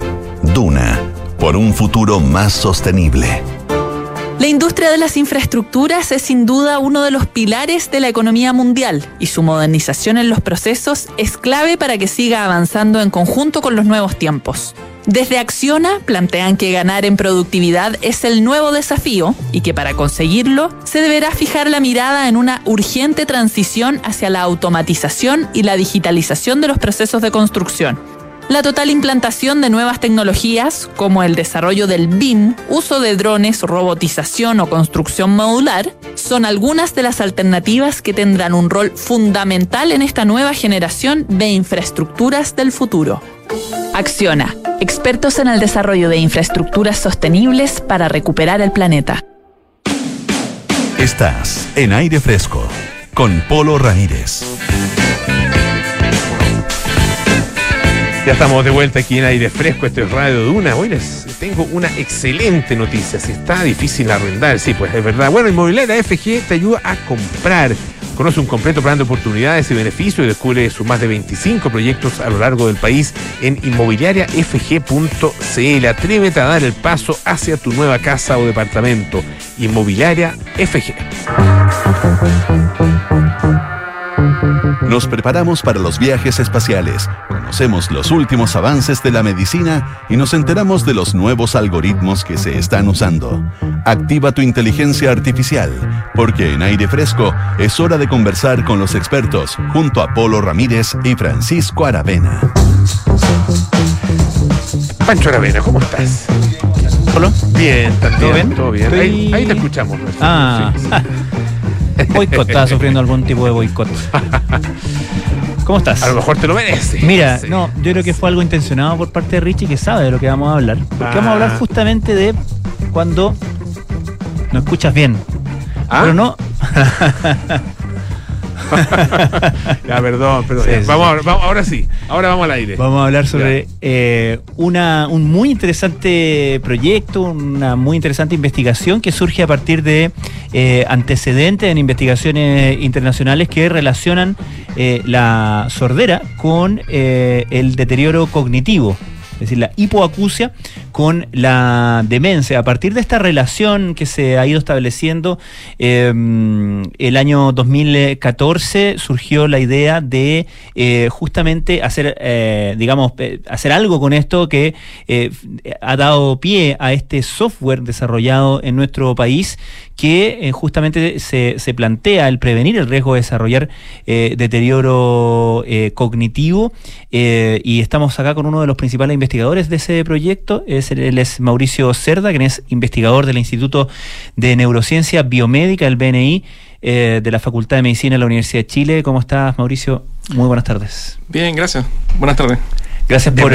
Duna, por un futuro más sostenible. La industria de las infraestructuras es sin duda uno de los pilares de la economía mundial y su modernización en los procesos es clave para que siga avanzando en conjunto con los nuevos tiempos. Desde Acciona plantean que ganar en productividad es el nuevo desafío y que para conseguirlo se deberá fijar la mirada en una urgente transición hacia la automatización y la digitalización de los procesos de construcción. La total implantación de nuevas tecnologías, como el desarrollo del BIM, uso de drones, robotización o construcción modular, son algunas de las alternativas que tendrán un rol fundamental en esta nueva generación de infraestructuras del futuro. Acciona, expertos en el desarrollo de infraestructuras sostenibles para recuperar el planeta. Estás en aire fresco con Polo Ramírez. Ya estamos de vuelta aquí en aire fresco, esto es Radio Duna. Hoy les tengo una excelente noticia. Si está difícil arrendar, sí, pues es verdad. Bueno, Inmobiliaria FG te ayuda a comprar. Conoce un completo plan de oportunidades y beneficios y descubre sus más de 25 proyectos a lo largo del país en inmobiliariafg.cl. Atrévete a dar el paso hacia tu nueva casa o departamento. Inmobiliaria FG. Nos preparamos para los viajes espaciales, conocemos los últimos avances de la medicina y nos enteramos de los nuevos algoritmos que se están usando. Activa tu inteligencia artificial, porque en aire fresco es hora de conversar con los expertos junto a Polo Ramírez y Francisco Aravena. Pancho Aravena, ¿cómo estás? Polo? Bien, también. ¿Todo bien? Todo bien. Estoy- Ahí, ahí te escuchamos. Ah, boicot, estaba sufriendo algún tipo de boicot. ¿Cómo estás? A lo mejor te lo mereces. Mira, no, yo creo que fue algo intencionado por parte de Richie que sabe de lo que vamos a hablar. Porque vamos a hablar Ah. justamente de cuando no escuchas bien. ¿Ah? Pero no. Ya, perdón. Sí, sí, vamos, ahora sí. Ahora vamos al aire. Vamos a hablar sobre eh, una, un muy interesante proyecto, una muy interesante investigación que surge a partir de eh, antecedentes en investigaciones internacionales que relacionan eh, la sordera con eh, el deterioro cognitivo. Es decir, la hipoacusia con la demencia. A partir de esta relación que se ha ido estableciendo, eh, el año 2014 surgió la idea de eh, justamente hacer, eh, digamos, hacer algo con esto que ha dado pie a este software desarrollado en nuestro país que justamente se, se plantea el prevenir el riesgo de desarrollar deterioro cognitivo y estamos acá con uno de los principales investigadores de ese proyecto, es, él es Mauricio Cerda, quien es investigador del Instituto de Neurociencia Biomédica, el BNI, eh, de la Facultad de Medicina de la Universidad de Chile. ¿Cómo estás, Mauricio? Muy buenas tardes. Bien, gracias. Buenas tardes. Gracias por...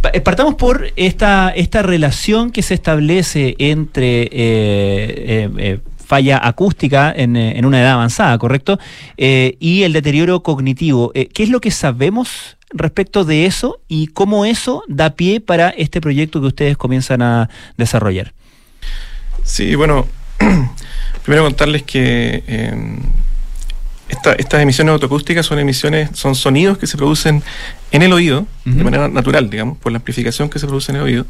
Pa- eh, Partamos por esta, esta relación que se establece entre eh, eh, eh, falla acústica en, eh, en una edad avanzada, ¿correcto? Eh, y el deterioro cognitivo. Eh, ¿Qué es lo que sabemos respecto de eso y cómo eso da pie para este proyecto que ustedes comienzan a desarrollar? Sí, bueno, primero contarles que eh, esta- estas emisiones autoacústicas son emisiones, son sonidos que se producen en el oído, de manera natural, digamos, por la amplificación que se produce en el oído,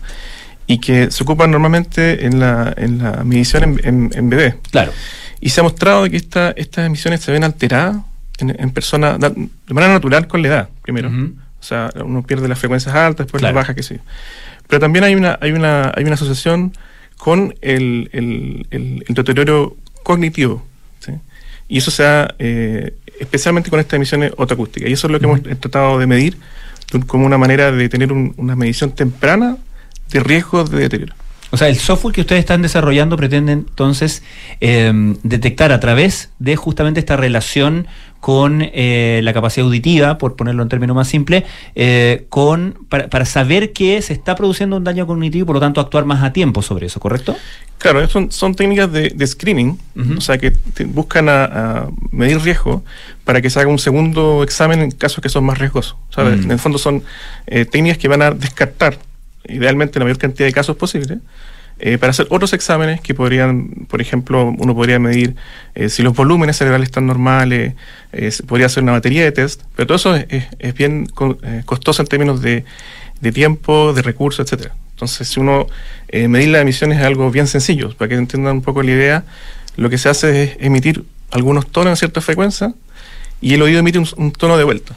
y que se ocupan normalmente en la, en la medición en, en, en bebés. Claro. Y se ha mostrado que esta, estas emisiones se ven alteradas en, en personas de manera natural con la edad, primero. O sea, uno pierde las frecuencias altas, después Claro. las bajas, qué sé yo. Pero también hay una, hay una, hay una asociación con el, el- el- el deterioro cognitivo. ¿sí? Y eso se da eh, especialmente con estas emisiones autoacústicas. Y eso es lo que hemos tratado de medir como una manera de tener un- una medición temprana de riesgos de deterioro. O sea, el software que ustedes están desarrollando pretende entonces eh, detectar a través de justamente esta relación con eh, la capacidad auditiva, por ponerlo en términos más simples, eh, con, para, para saber que se está produciendo un daño cognitivo y por lo tanto actuar más a tiempo sobre eso, ¿correcto? Claro, son, son técnicas de, de screening, o sea, que te- buscan a, a medir riesgo para que se haga un segundo examen en casos que son más riesgosos. ¿sabes? En el fondo son eh, técnicas que van a descartar, idealmente, la mayor cantidad de casos posible, eh, para hacer otros exámenes que podrían, por ejemplo, uno podría medir eh, si los volúmenes cerebrales están normales, eh, podría hacer una batería de test, pero todo eso es, bien eh, costoso en términos de, de tiempo, de recursos, etcétera. Entonces, si uno medir las emisiones es algo bien sencillo, para que entiendan un poco la idea, lo que se hace es emitir algunos tonos en cierta frecuencia y el oído emite un, un tono de vuelta.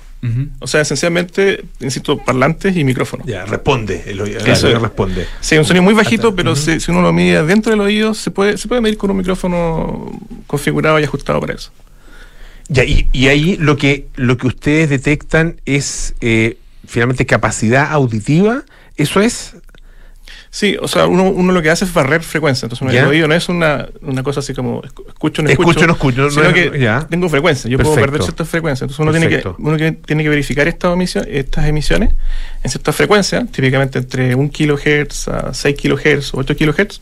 O sea, esencialmente necesito parlantes y micrófonos. Ya, responde. El oído Eso el oído responde. Sí, un sonido muy bajito, pero si, si uno lo mide dentro del oído, se puede, se puede medir con un micrófono configurado y ajustado para eso. Ya, y, y ahí lo que, lo que ustedes detectan es eh, finalmente capacidad auditiva. ¿Eso es? Sí, o sea, uno, uno lo que hace es barrer frecuencia. Entonces, uno- el oído no es una, una cosa así como escu- escucho, no escucho. Escucho, no escucho, no sino que ya. tengo frecuencia. Yo puedo perder ciertas frecuencias. Entonces, uno, tiene que, uno que- tiene que verificar estas, emisión- estas emisiones en ciertas frecuencias, típicamente entre 1 kHz a 6 kHz o 8 kHz.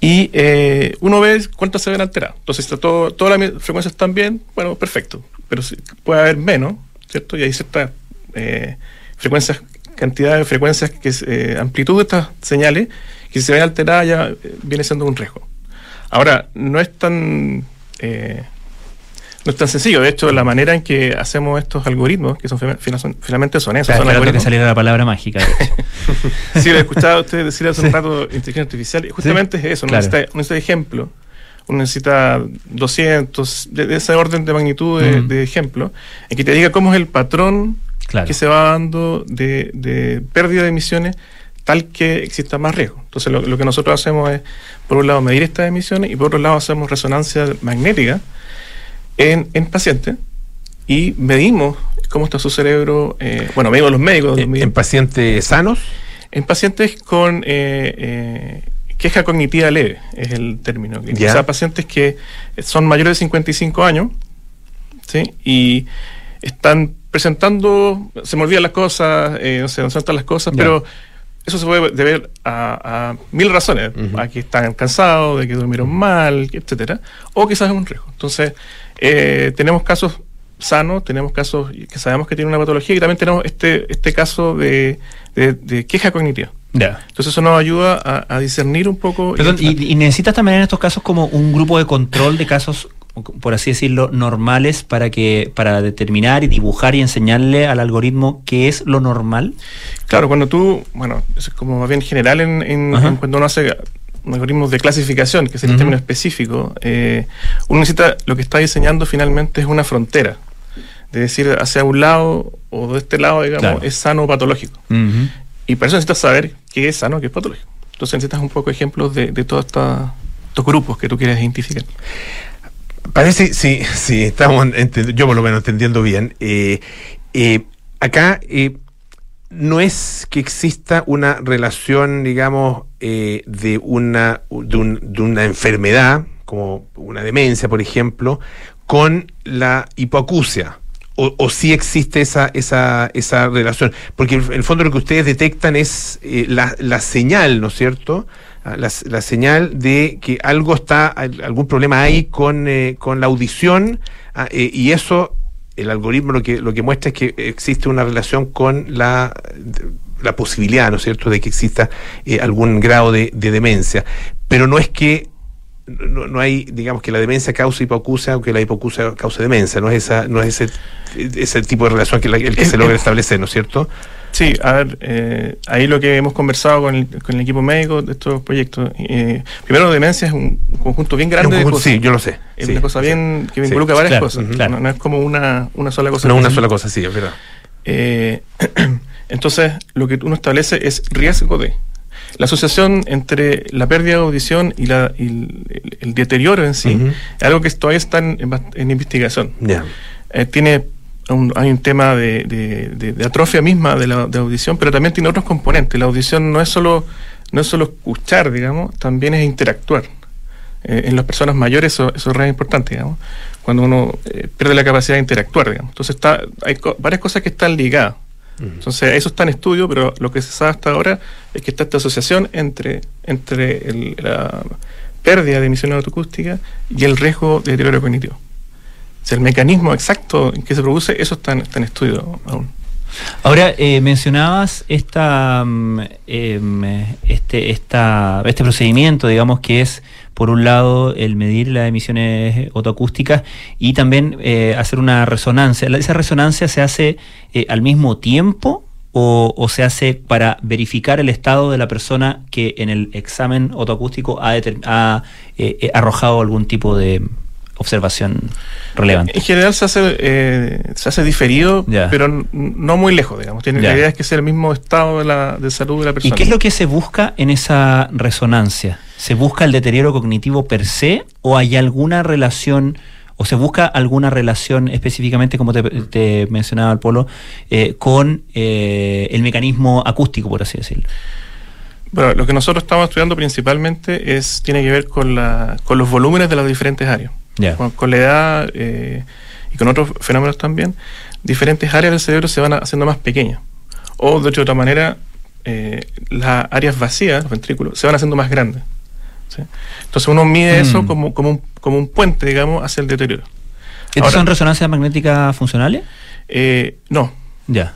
Y eh, uno ve cuántas se ven alteradas. Entonces, si está todo, todas las frecuencias están bien, bueno, perfecto. Pero si- puede haber menos, ¿cierto? Y hay ciertas eh, frecuencias, cantidad de frecuencias, que eh, amplitud de estas señales, que si se ven alteradas ya eh, viene siendo un riesgo. Ahora, no es tan eh, no es tan sencillo. De hecho, la manera en que hacemos estos algoritmos, que son fina- fina- son- finalmente son esos, Claro, son que saliera la palabra mágica. Sí, lo he escuchado a ustedes decir hace un rato inteligencia artificial. Y justamente Sí, es eso. Uno, claro. necesita, ejemplo. Uno necesita 200, de, de ese orden de magnitud de, Mm. de ejemplo, en que te diga cómo es el patrón Claro. que se va dando de, de pérdida de emisiones tal que exista más riesgo. Entonces, lo, lo que nosotros hacemos es, por un lado, medir estas emisiones y por otro lado, hacemos resonancia magnética en, en pacientes y medimos cómo está su cerebro. eh, bueno, medimos los médicos. ¿En pacientes sanos? En pacientes con eh, eh, queja cognitiva leve, es el término. O Ya. sea, pacientes que son mayores de 55 años, ¿sí? Y están presentando, se me olvidan las cosas, eh, no sé, las cosas, pero eso se puede deber a, a mil razones. A que están cansados, de que durmieron mal, etcétera. O quizás es un riesgo. Entonces, eh, tenemos casos sanos, tenemos casos que sabemos que tienen una patología y también tenemos este, este caso de, de- de queja cognitiva. Ya. Entonces eso nos ayuda a, a discernir un poco. Perdón, y, y necesitas también en estos casos como un grupo de control de casos, por así decirlo, normales para que para determinar y dibujar y enseñarle al algoritmo qué es lo normal. Claro, cuando tú, bueno, eso es como más bien general en, en- Ajá. en cuando uno hace algoritmos de clasificación, que es el término específico, eh, uno necesita, lo que está diseñando finalmente es una frontera. De decir, hacia un lado o de este lado, digamos, Claro. es sano o patológico. Y para eso necesitas saber qué es sano, qué es patológico. Entonces necesitas un poco de ejemplos de, de todos estos grupos que tú quieres identificar. Parece, sí, sí, estamos, yo por lo menos entendiendo bien. Eh, eh, acá eh, no es que exista una relación, digamos, eh, de, una, de, un- de una enfermedad, como una demencia, por ejemplo, con la hipoacusia. O, o sí existe esa, esa, esa relación. Porque en el fondo lo que ustedes detectan es eh, la, la señal, ¿no es cierto? Ah, La, la señal de que algo está, al- algún problema hay con, eh, con la audición, ah, eh, y eso, el algoritmo lo que, lo que muestra es que existe una relación con la, la posibilidad, ¿no es cierto?, de que exista eh, algún grado de demencia. Pero no es que no, no hay, digamos, que la demencia cause hipoacusia o que la hipoacusia cause demencia, no es esa, no es ese, ese tipo de relación que la- el que se logra establecer, ¿no es cierto? Sí, a ver, eh, ahí lo que hemos conversado con el, con el equipo médico de estos proyectos. eh, primero, demencia es un conjunto bien grande de cosas. sí, yo lo sé, Es sí, una cosa bien que Sí, involucra varias claro, cosas. ujú, claro. No, no es como una, una sola cosa. No una sola cosa, sí, es verdad. Eh, entonces, lo que uno establece es riesgo de. La asociación entre la pérdida de audición y, la, y el, deterioro en sí es algo que todavía está en, en bast- en investigación. Eh, tiene un, hay un tema de, de- de- de atrofia misma de la audición, pero también tiene otros componentes. La audición no es solo, no es solo escuchar, digamos, también es interactuar. Eh, en las personas mayores eso, eso es re importante, digamos, cuando uno eh, pierde la capacidad de interactuar, digamos. Entonces está, hay co- varias cosas que están ligadas. Entonces eso está en estudio, pero lo que se sabe hasta ahora es que está esta asociación entre, entre el- la pérdida de emisiones autoacústicas y el riesgo de deterioro cognitivo. O sea, el mecanismo exacto en que se produce, eso está en, está en estudio aún. Ahora, eh, mencionabas esta, mm, em, este, este procedimiento, digamos, que es, por un lado, el medir las emisiones autoacústicas y también eh, hacer una resonancia. ¿Esa resonancia se hace eh, al mismo tiempo o, se hace para verificar el estado de la persona que en el examen autoacústico ha, ha, eh, eh, arrojado algún tipo de observación relevante? En general se hace, eh, se hace diferido, pero no muy lejos, digamos. Tiene, la idea es que sea el mismo estado de, la, de salud de la ¿Y persona. qué es lo que se busca en esa resonancia? ¿Se busca el deterioro cognitivo per se o hay alguna relación o se busca alguna relación específicamente, como te, te mencionaba el Polo, eh, con eh, el mecanismo acústico, por así decirlo? Bueno, lo que nosotros estamos estudiando principalmente es tiene que ver con, la, con los volúmenes de las diferentes áreas. Ya. Con, con la edad eh, y con otros fenómenos también, diferentes áreas del cerebro se van haciendo más pequeñas. O de otra manera, eh, las áreas vacías, los ventrículos, se van haciendo más grandes. ¿sí? Entonces uno mide Mm. eso como, como, un, como un puente, digamos, hacia el deterioro. ¿Estas son resonancias magnéticas funcionales? Eh, no. Ya.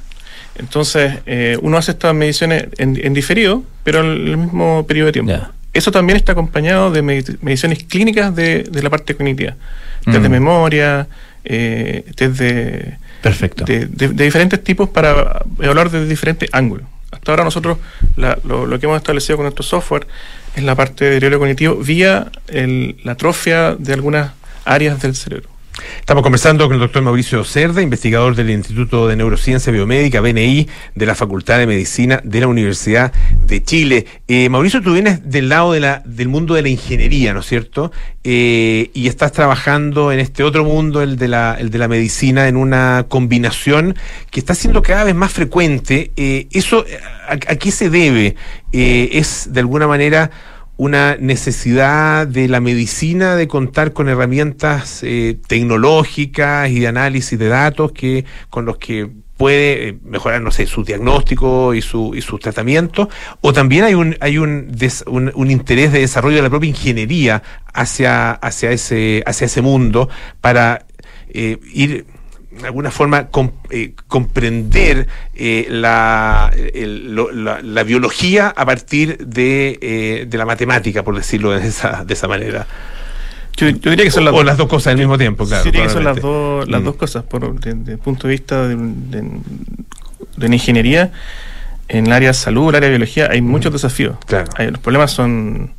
Entonces, eh, uno hace estas mediciones en, en diferido, pero en el mismo periodo de tiempo. Eso también está acompañado de medi- mediciones clínicas de, de la parte cognitiva. Test de Mm. memoria, eh, test de, Perfecto. de, de- de diferentes tipos para evaluar desde diferentes ángulos. Hasta ahora nosotros la- lo, lo que hemos establecido con nuestro software es la parte de deterioro cognitivo vía el- la atrofia de algunas áreas del cerebro. Estamos conversando con el doctor Mauricio Cerda, investigador del Instituto de Neurociencia Biomédica, BNI, de la Facultad de Medicina de la Universidad de Chile. Eh, Mauricio, tú vienes del lado de la, del mundo de la ingeniería, ¿no es cierto? Eh, y estás trabajando en este otro mundo, el de, la, medicina, en una combinación que está siendo cada vez más frecuente. Eh, ¿Eso a, qué se debe? ¿Es de alguna manera una necesidad de la medicina de contar con herramientas eh, tecnológicas y de análisis de datos que con los que puede eh, mejorar, no sé, su diagnóstico y su, y sus tratamientos, o también hay un, hay un, un, un, interés de desarrollo de la propia ingeniería hacia, hacia, ese, hacia ese mundo para eh, ir de alguna forma eh, comprender eh, la, la, biología a partir de, eh, de, la matemática, por decirlo de esa, de esa manera. Yo, diría que son las, o, las dos cosas al mismo tiempo, claro. Sí, que son las, dos las mm. dos cosas, por, desde el punto de vista de, la ingeniería. En el área de salud, el área de biología, hay muchos mm. desafíos. Claro. los problemas son,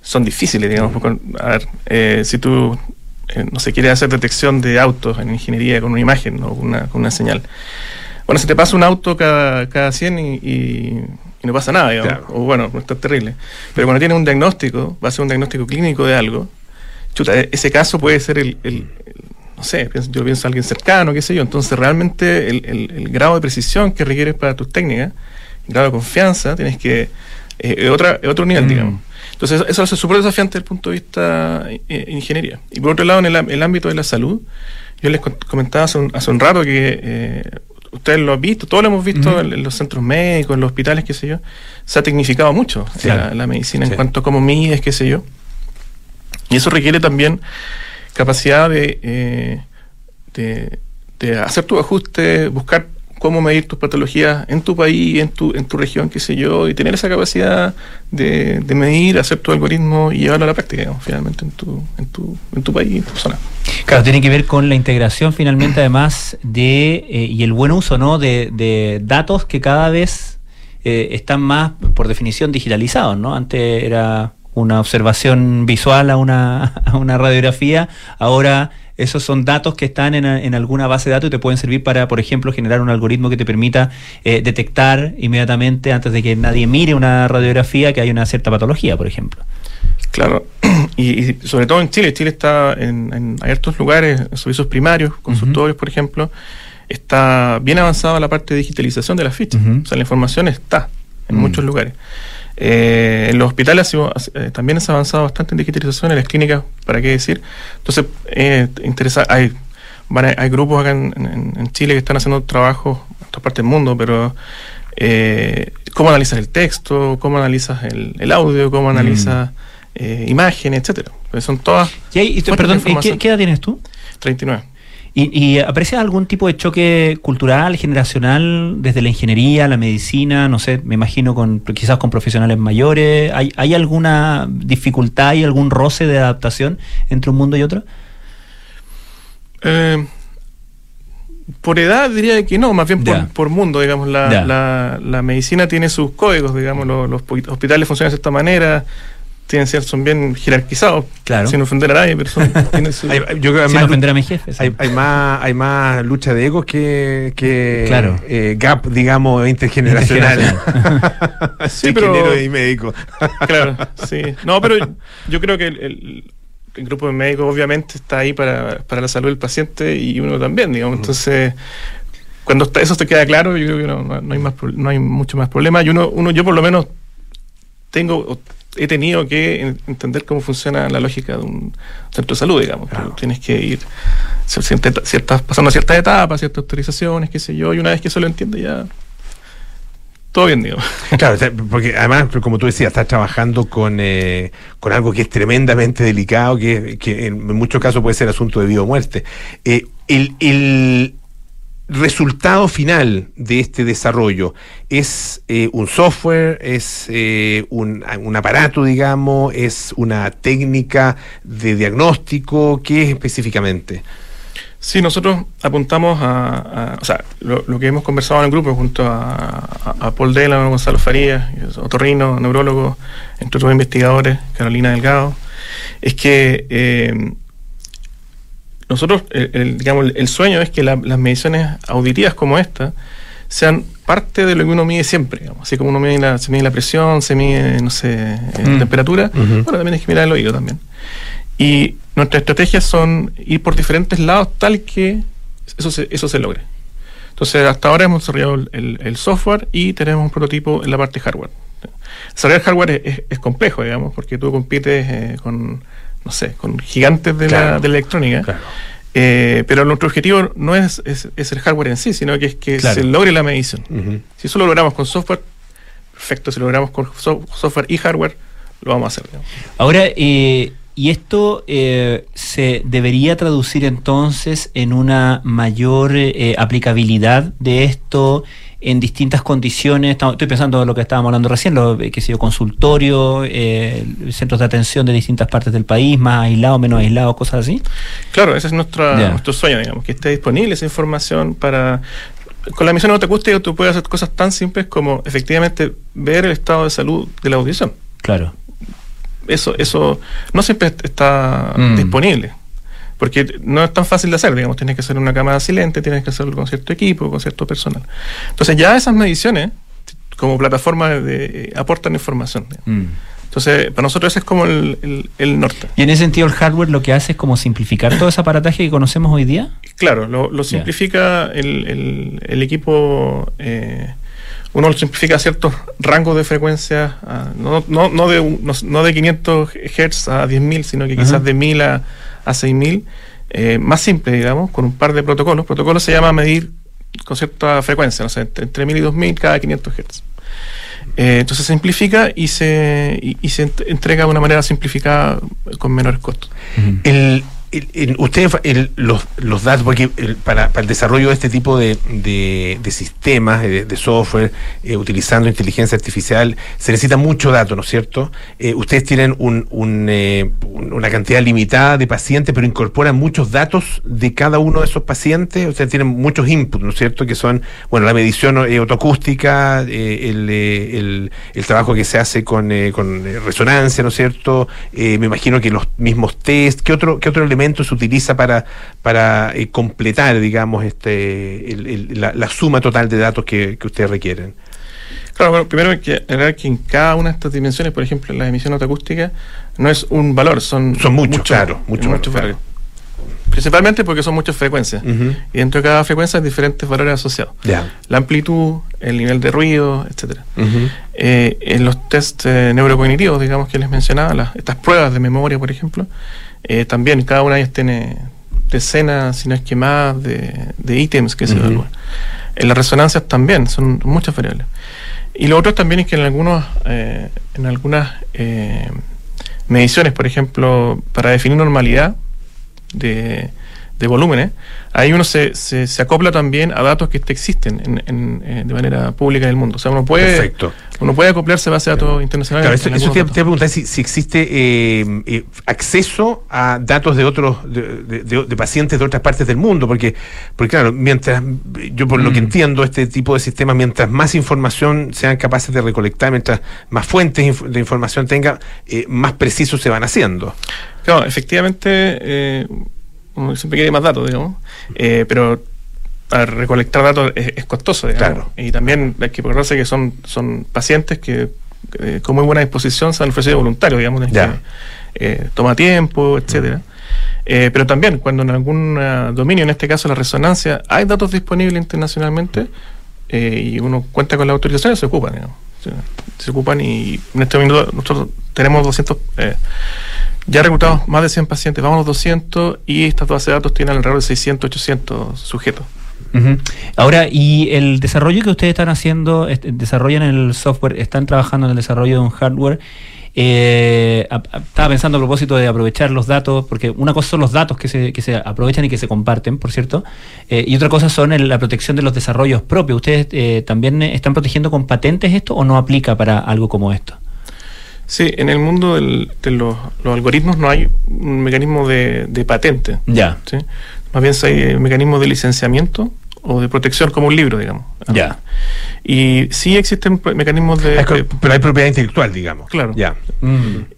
son difíciles, digamos. Mm. A ver, si tú eh, no se quiere hacer detección de autos en ingeniería con una imagen o una, con una señal. Bueno, se te pasa un auto cada, cada 100 y, no pasa nada, digamos. O bueno, no está terrible. Pero cuando tienes un diagnóstico, va a ser un diagnóstico clínico de algo, chuta, e-, ese caso puede ser el, el, no sé, yo pienso a alguien cercano, qué sé yo. Entonces, realmente el, el grado de precisión que requieres para tus técnicas, el grado de confianza, tienes que. Eh, otra, otro nivel, mm. digamos. Entonces, eso hace súper desafiante desde el punto de vista eh, ingeniería. Y por otro lado, en el, ámbito de la salud, yo les comentaba hace un, hace un rato que eh, ustedes lo han visto, todos lo hemos visto en, los centros médicos, en los hospitales, qué sé yo, se ha tecnificado mucho la, medicina en cuanto a cómo mides, qué sé yo. Y eso requiere también capacidad de, eh, de, de hacer tu ajuste, buscar cómo medir tus patologías en tu país, en tu, en tu región, qué sé yo, y tener esa capacidad de, de medir, hacer tu algoritmo y llevarlo a la práctica, finalmente, en tu, en, tu, en tu país, en tu zona. Claro, tiene que ver con la integración finalmente, además, de eh, y el buen uso ¿no? de, de datos que cada vez eh, están más, por definición, digitalizados, ¿no? Antes era una observación visual a una, a una radiografía, ahora esos son datos que están en, alguna base de datos y te pueden servir para, por ejemplo, generar un algoritmo que te permita eh, detectar inmediatamente, antes de que nadie mire una radiografía, que hay una cierta patología, por ejemplo. Claro, y, sobre todo en Chile, Chile está en, en ciertos lugares, servicios primarios, consultorios, por ejemplo, está bien avanzada la parte de digitalización de las fichas. O sea, la información está en mm. muchos lugares. Eh, en los hospitales eh, también se ha avanzado bastante en digitalización, en las clínicas, ¿para qué decir? Entonces, eh, interesa, hay, hay grupos acá en, Chile que están haciendo trabajos en otras partes del mundo, pero eh, cómo analizas el texto, cómo analizas el, audio, cómo mm. analizas imágenes, etcétera. Pues son todas. perdón, ¿qué, ¿qué edad tienes tú? 39. ¿Y, y aprecias algún tipo de choque cultural, generacional, desde la ingeniería, la medicina, no sé, me imagino con quizás con profesionales mayores? ¿Hay, hay alguna dificultad y algún roce de adaptación entre un mundo y otro? Eh, por edad diría que no, más bien por, mundo, digamos. La, la, medicina tiene sus códigos, digamos, los, los hospitales funcionan de esta manera, tienen ser, son bien jerarquizados, claro. sin ofender a nadie, pero son, tienen su, hay, yo creo sin ofender a mis jefes. Hay, hay, más, hay más lucha de egos que, que claro. eh, gap, digamos, intergeneracional. sí, pero, y médico. claro, sí. No, pero yo creo que el, el, grupo de médicos obviamente está ahí para, para, la salud del paciente y uno también, digamos. Entonces, cuando eso te queda claro, yo creo que no, no, hay, más, no hay mucho más problema. Y uno, uno, yo por lo menos tengo he tenido que entender cómo funciona la lógica de un centro de salud, digamos. Tienes que ir ciertas, pasando ciertas etapas, ciertas autorizaciones, qué sé yo, y una vez que eso lo entiende ya todo bien, digo. Claro, porque además, como tú decías, estás trabajando con, eh, con algo que es tremendamente delicado, que, que, en muchos casos puede ser asunto de vida o muerte. Eh, el, el, resultado final de este desarrollo? ¿Es eh, un software? ¿Es eh, un, aparato, digamos? ¿Es una técnica de diagnóstico? ¿Qué es específicamente? Sí, nosotros apuntamos a, o sea, lo, que hemos conversado en el grupo junto a, Paul Delano, Gonzalo Farías, otorrino, neurólogo, entre otros investigadores, Carolina Delgado, es que eh, nosotros, el, el- digamos, el sueño es que la- las mediciones auditivas como esta sean parte de lo que uno mide siempre, digamos. Así como uno mide la, se mide la presión, se mide, no sé, eh, Mm. temperatura, Ujú. bueno, también hay que mirar el oído también. Y nuestras estrategias son ir por diferentes lados tal que eso se, eso se logre. Entonces, hasta ahora hemos desarrollado el, el- el software y tenemos un prototipo en la parte hardware. Desarrollar hardware es, es- es complejo, digamos, porque tú compites eh, con, no sé, con gigantes de, la, de la electrónica. Eh, pero nuestro objetivo no es, es- es el hardware en sí, sino que es que Claro. se logre la medición. Si eso lo logramos con software, perfecto. Si lo logramos con so- software y hardware, lo vamos a hacer. Ahora, eh, ¿y esto eh, se debería traducir entonces en una mayor eh, aplicabilidad de esto en distintas condiciones? Estoy pensando en lo que estábamos hablando recién, lo eh, que yo, consultorio, eh, centros de atención de distintas partes del país, más aislados, menos aislados, cosas así. Claro, ese es nuestra, nuestro sueño, digamos, que esté disponible esa información para... Con la misión autoacústica tú puedes hacer cosas tan simples como efectivamente ver el estado de salud de la audición. Claro. Eso, eso no siempre est- está Mm. disponible. Porque no es tan fácil de hacer, digamos, tienes que hacer una cámara silente, tienes que hacerlo con cierto equipo, con cierto personal. Entonces ya esas mediciones, como plataforma de, eh, aportan información. digamos. Entonces, para nosotros ese es como el, el- el norte. Y en ese sentido, el hardware lo que hace es como simplificar todo ese aparataje que conocemos hoy día. Claro, lo, lo simplifica el, el- el equipo, eh, uno simplifica ciertos rangos de frecuencia, a- no, no, no, de, no, no de 500 Hz a 10.000, sino que quizás Ajá. de 1.000 a, a 6.000, eh, más simple, digamos, con un par de protocolos. Protocolo se llama medir con cierta frecuencia, no sé, entre, entre 1.000 y 2.000 cada 500 Hz. Eh, entonces se simplifica y se, y, y se ent- entrega de una manera simplificada con menores costos. El, el- el- los, los datos, porque para, para el desarrollo de este tipo de, de- sistemas, de, software, eh, utilizando inteligencia artificial, se necesita mucho dato, ¿no es cierto? Eh, ustedes tienen un, eh, un- una cantidad limitada de pacientes, pero incorporan muchos datos de cada uno de esos pacientes. Ustedes tienen muchos inputs, ¿no es cierto? Que son, bueno, la medición autoacústica, el, trabajo que se hace con, con resonancia, ¿no es cierto? Me imagino que los mismos test, ¿qué otro, qué otro elemento se utiliza para, para eh, completar, digamos, este, el- el- la, la suma total de datos que, que ustedes requieren? Claro, bueno, primero hay que aclarar que en cada una de estas dimensiones, por ejemplo, en la emisión autoacústica, no es un valor, son, Son muchos, claro, muchos, muchos claro. valores. Principalmente porque son muchas frecuencias. Y dentro de cada frecuencia hay diferentes valores asociados. Ya. La amplitud, el nivel de ruido, etcétera. Ujú. Eh, en los test eh, neurocognitivos, digamos que les mencionaba, las, estas pruebas de memoria, por ejemplo, eh, también cada una de ellas tiene decenas, si no es que más, de, de ítems que se evalúan. En las resonancias también, son muchas variables. Y lo otro también es que en algunos, eh, en algunas eh, mediciones, por ejemplo, para definir normalidad de, de volúmenes, ahí uno se, se, se acopla también a datos que existen en, en, eh, de manera pública en el mundo. O sea, uno puede, Perfecto. uno puede acoplarse a base de datos internacionales. Claro, eso, te, iba a preguntar si, si existe eh, eh, acceso a datos de otros de, de- de- de pacientes de otras partes del mundo, porque, porque claro, mientras yo por lo que entiendo este tipo de sistemas, mientras más información sean capaces de recolectar, mientras más fuentes de información tenga, eh, más precisos se van haciendo. Claro, efectivamente, eh, uno siempre quiere más datos, digamos, eh, pero a recolectar datos es, es costoso, digamos. Claro. Y también hay que acordarse que son, son pacientes que eh, con muy buena disposición se han ofrecido voluntarios, digamos, Ya. que, eh, toma tiempo, etcétera. Eh, pero también cuando en algún dominio, en este caso la resonancia, hay datos disponibles internacionalmente y uno cuenta con las autorizaciones, se ocupan, digamos. Se, se ocupan y en este momento nosotros tenemos 200, eh, ya reclutamos más de 100 pacientes, vamos a los 200 y estas bases de datos tienen alrededor de 600, 800 sujetos. Ahora, ¿y el desarrollo que ustedes están haciendo, est- desarrollan el software, están trabajando en el desarrollo de un hardware? Eh, estaba pensando a propósito de aprovechar los datos, porque una cosa son los datos que se, que se aprovechan y que se comparten, por cierto, eh, y otra cosa son el- la protección de los desarrollos propios. ¿Ustedes eh, también están protegiendo con patentes esto o no aplica para algo como esto? Sí, en el mundo del- de los, los algoritmos no hay un mecanismo de, de patente. Ya. ¿sí? Más bien hay mecanismos de licenciamiento o de protección como un libro, digamos. Ya. Y sí existen mecanismos de... Hay co- de- pero hay propiedad intelectual, digamos. Claro. Ya.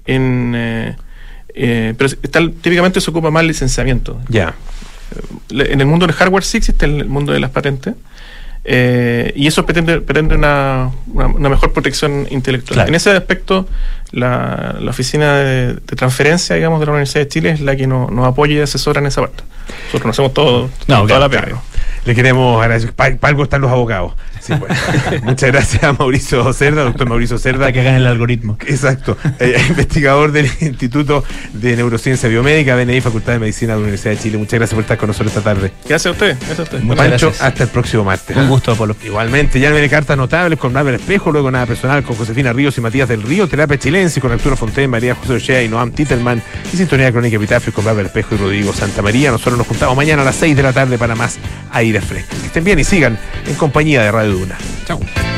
En, eh, eh, pero está- típicamente se ocupa más licenciamiento. Ya. en el mundo del hardware sí existe el mundo de las patentes. eh, y eso pretende, pretende una, una- una mejor protección intelectual. Claro. En ese aspecto, la, la oficina de, de transferencia, digamos, de la Universidad de Chile es la que nos, nos apoya y asesora en esa parte. Nosotros conocemos todo, No, toda claro, la pega. claro. Le queremos agradecer. Para algo están los abogados. Sí, bueno. Muchas gracias a Mauricio Cerda, doctor Mauricio Cerda. que hagan el algoritmo. Exacto. eh, investigador del Instituto de Neurociencia Biomédica, BNI, Facultad de Medicina de la Universidad de Chile. Muchas gracias por estar con nosotros esta tarde. Gracias a usted. Gracias a usted. Muchas Pancho, gracias. hasta el próximo martes. Un gusto, Apolo. Igualmente, ya viene cartas notables con Manuel Espejo, luego nada personal con Josefina Ríos y Matías del Río, Terapia Chilense con Arturo Fontaine, María José Ochea y Noam Titelman, y Sintonía Crónica Epitafio con Manuel Espejo y Rodrigo Santa María. Nosotros nos juntamos mañana a las 6 de la tarde para más aire fresco. Que estén bien y sigan en compañía de Radio Chao.